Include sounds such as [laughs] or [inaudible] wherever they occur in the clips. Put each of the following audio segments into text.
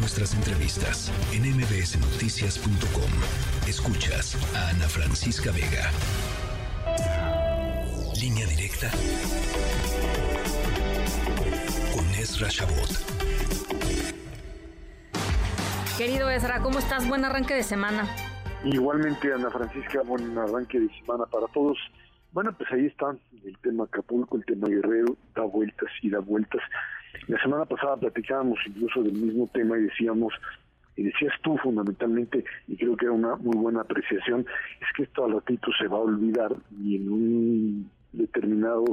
nuestras entrevistas en mbsnoticias.com. Escuchas a Ana Francisca Vega. Línea directa con Ezra Shabot. Querido Ezra, ¿cómo estás? Buen arranque de semana. Igualmente, Ana Francisca, buen arranque de semana para todos. Bueno, pues ahí está el tema Acapulco, el tema Guerrero, da vueltas y da vueltas. Semana pasada platicábamos incluso del mismo tema y decíamos, y decías tú fundamentalmente, y creo que era una muy buena apreciación, es que esto al ratito se va a olvidar y en un determinado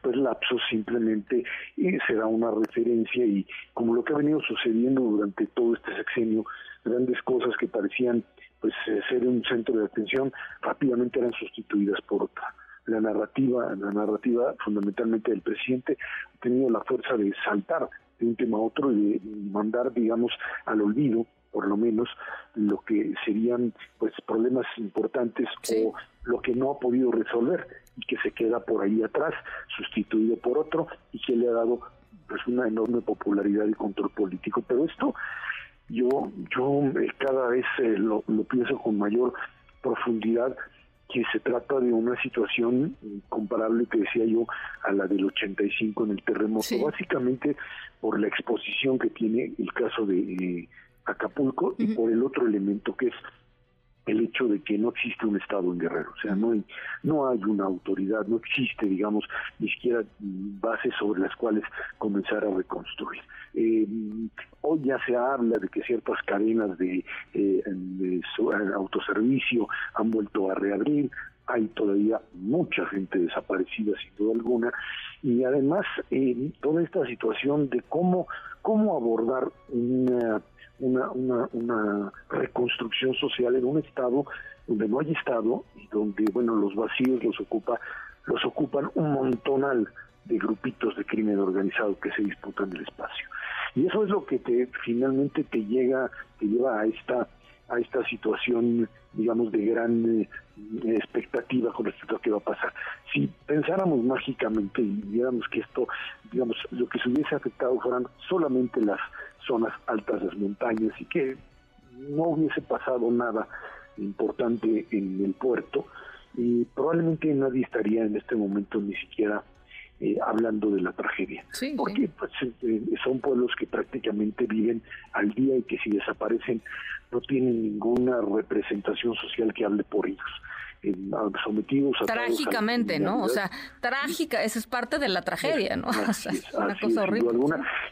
pues lapso simplemente y será una referencia y como lo que ha venido sucediendo durante todo este sexenio grandes cosas que parecían pues eh, ser un centro de atención rápidamente eran sustituidas por otra. La narrativa, la narrativa fundamentalmente del presidente ha tenido la fuerza de saltar de un tema a otro y de mandar, digamos, al olvido, por lo menos, lo que serían pues problemas importantes o lo que no ha podido resolver y que se queda por ahí atrás, sustituido por otro y que le ha dado pues una enorme popularidad y control político. Pero esto yo yo eh, cada vez eh, lo, lo pienso con mayor profundidad que se trata de una situación comparable, que decía yo, a la del 85 en el terremoto, básicamente por la exposición que tiene el caso de eh, Acapulco y por el otro elemento que es el hecho de que no existe un Estado en Guerrero, o sea, no hay, no hay una autoridad, no existe, digamos, ni siquiera bases sobre las cuales comenzar a reconstruir. Eh, hoy ya se habla de que ciertas cadenas de, eh, de autoservicio han vuelto a reabrir, hay todavía mucha gente desaparecida sin duda alguna y además eh, toda esta situación de cómo cómo abordar una una, una, una reconstrucción social en un estado donde no hay estado y donde bueno los vacíos los ocupa los ocupan un montonal de grupitos de crimen organizado que se disputan el espacio. Y eso es lo que te finalmente te llega te lleva a esta a esta situación digamos de gran eh, expectativa con respecto a qué va a pasar. Si pensáramos mágicamente y viéramos que esto digamos lo que se hubiese afectado fueran solamente las zonas altas de las montañas y que no hubiese pasado nada importante en el puerto y probablemente nadie estaría en este momento ni siquiera eh, hablando de la tragedia. porque Pues, eh, son pueblos que prácticamente viven al día y que si desaparecen no tienen ninguna representación social que hable por ellos. sometidos a trágicamente, ¿no? O sea, trágica, esa es parte de la tragedia, ¿no? [laughs] una cosa horrible.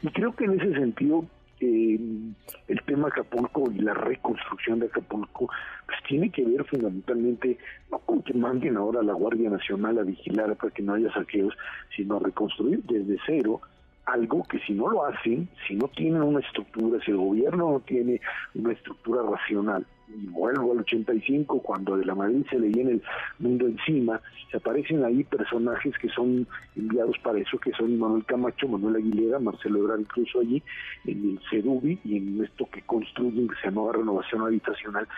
Y creo que en ese sentido el tema Acapulco y la reconstrucción de Acapulco pues tiene que ver fundamentalmente no con que manden ahora a la Guardia Nacional a vigilar para que no haya saqueos, sino a reconstruir desde cero algo que si no lo hacen, si no tienen una estructura, si el gobierno no tiene una estructura racional, y vuelvo al 85, cuando de la Madrid se le viene el mundo encima, se aparecen ahí personajes que son enviados para eso, que son Manuel Camacho, Manuel Aguilera, Marcelo Ebrard incluso allí, en el CEDUBI y en esto que construyen, que se llama renovación habitacional,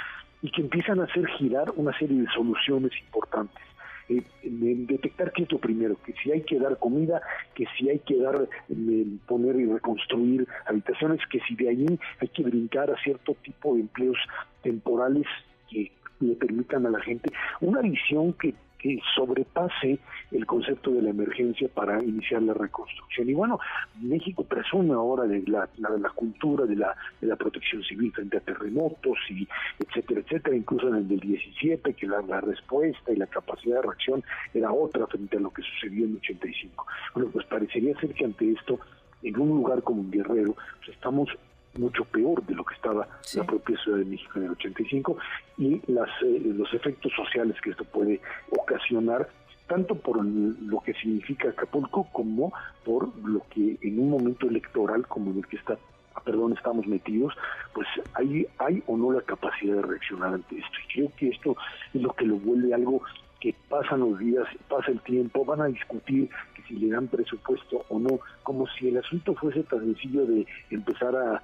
y que empiezan a hacer girar una serie de soluciones importantes eh, detectar qué es lo primero, que si hay que dar comida, que si hay que dar, eh, poner y reconstruir habitaciones, que si de ahí hay que brincar a cierto tipo de empleos temporales que le permitan a la gente. Una visión que que sobrepase el concepto de la emergencia para iniciar la reconstrucción. Y bueno, México presume ahora de la, la, cultura de la, de la protección civil frente a terremotos y etcétera, etcétera, incluso en el del 17, que la, respuesta y la capacidad de reacción era otra frente a lo que sucedió en el 85. Bueno, pues parecería ser que ante esto, en un lugar como un Guerrero, pues estamos mucho peor de lo que estaba la propia Ciudad de México en el 85 y las, eh, los efectos sociales que esto puede ocasionar tanto por lo que significa Acapulco como por lo que en un momento electoral como en el que está ah, perdón, estamos metidos, pues hay, hay o no la capacidad de reaccionar ante esto. Y creo que esto es lo que lo vuelve algo que pasan los días, pasa el tiempo, van a discutir que si le dan presupuesto o no, como si el asunto fuese tan sencillo de empezar a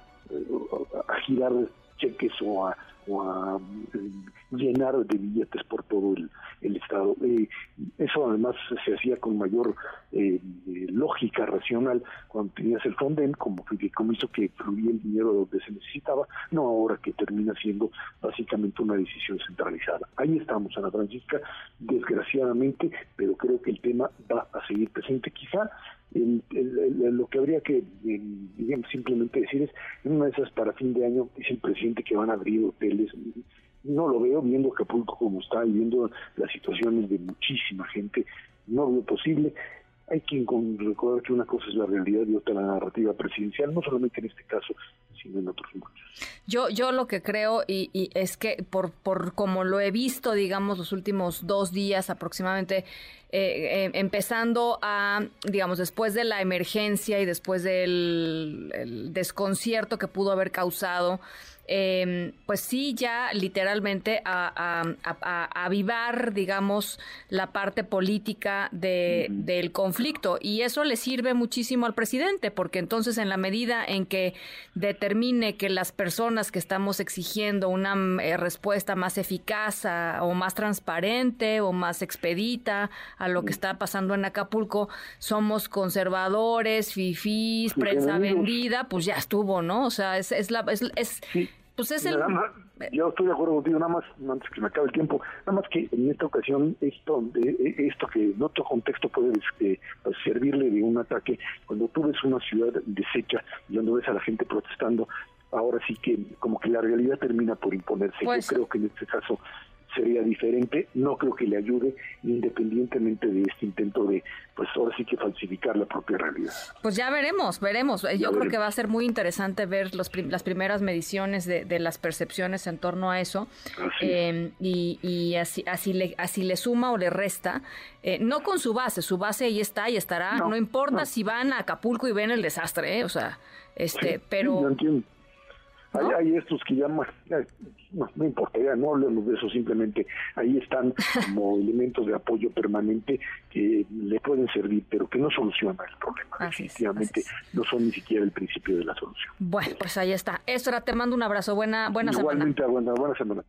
a girar cheques o a, mm, llenar de billetes por todo el, Estado. Eh, eso además se hacía con mayor eh, lógica racional cuando tenías el Fonden como fideicomiso que fluía el dinero donde se necesitaba, no ahora que termina siendo básicamente una decisión centralizada. Ahí estamos, Ana Francisca, desgraciadamente, pero creo que el tema va a seguir presente. Quizá lo que habría que simplemente decir es, en una de esas para fin de año dice el presidente que van a abrir hoteles. No lo veo viendo Acapulco como está y viendo las situaciones de muchísima gente. No veo posible hay que recordar que una cosa es la realidad y otra la narrativa presidencial, no solamente en este caso, sino en otros muchos. Yo, yo lo que creo y, es que por, por como lo he visto, digamos, los últimos dos días aproximadamente, eh, eh, empezando a, digamos, después de la emergencia y después del desconcierto que pudo haber causado eh, pues sí, ya literalmente a, avivar, digamos, la parte política de, del conflicto. Y eso le sirve muchísimo al presidente, porque entonces en la medida en que determine que las personas que estamos exigiendo una eh, respuesta más eficaz o más transparente o más expedita a lo que está pasando en Acapulco, somos conservadores, fifís, prensa vendida, pues ya estuvo, ¿no? O sea, es, es la... Es, es, pues es el... yo estoy de acuerdo contigo, nada más, antes que me acabe el tiempo, nada más que en esta ocasión esto, de, esto que en otro contexto puede este, pues, servirle de un ataque, cuando tú ves una ciudad deshecha y cuando ves a la gente protestando, ahora sí que como que la realidad termina por imponerse. Yo pues creo que en este caso sería diferente. No creo que le ayude, independientemente de este intento de, pues ahora sí que falsificar la propia realidad. Pues ya veremos, veremos. Yo creo que va a ser muy interesante ver los las primeras mediciones de, las percepciones en torno a eso. Em, y, así, así, le, así le suma o le resta. Eh, no con su base, su base ahí está y estará. No, importa si van a Acapulco y ven el desastre, ¿eh? o sea, este, pero... Hay, estos que llaman, no, no importa, ya no hablemos de eso, simplemente ahí están [laughs] como elementos de apoyo permanente que le pueden servir, pero que no solucionan el problema. Definitivamente no son ni siquiera el principio de la solución. Bueno, pues ahí está. Estra, te mando un abrazo. Buena, buena Igualmente, semana. Buena, buena semana.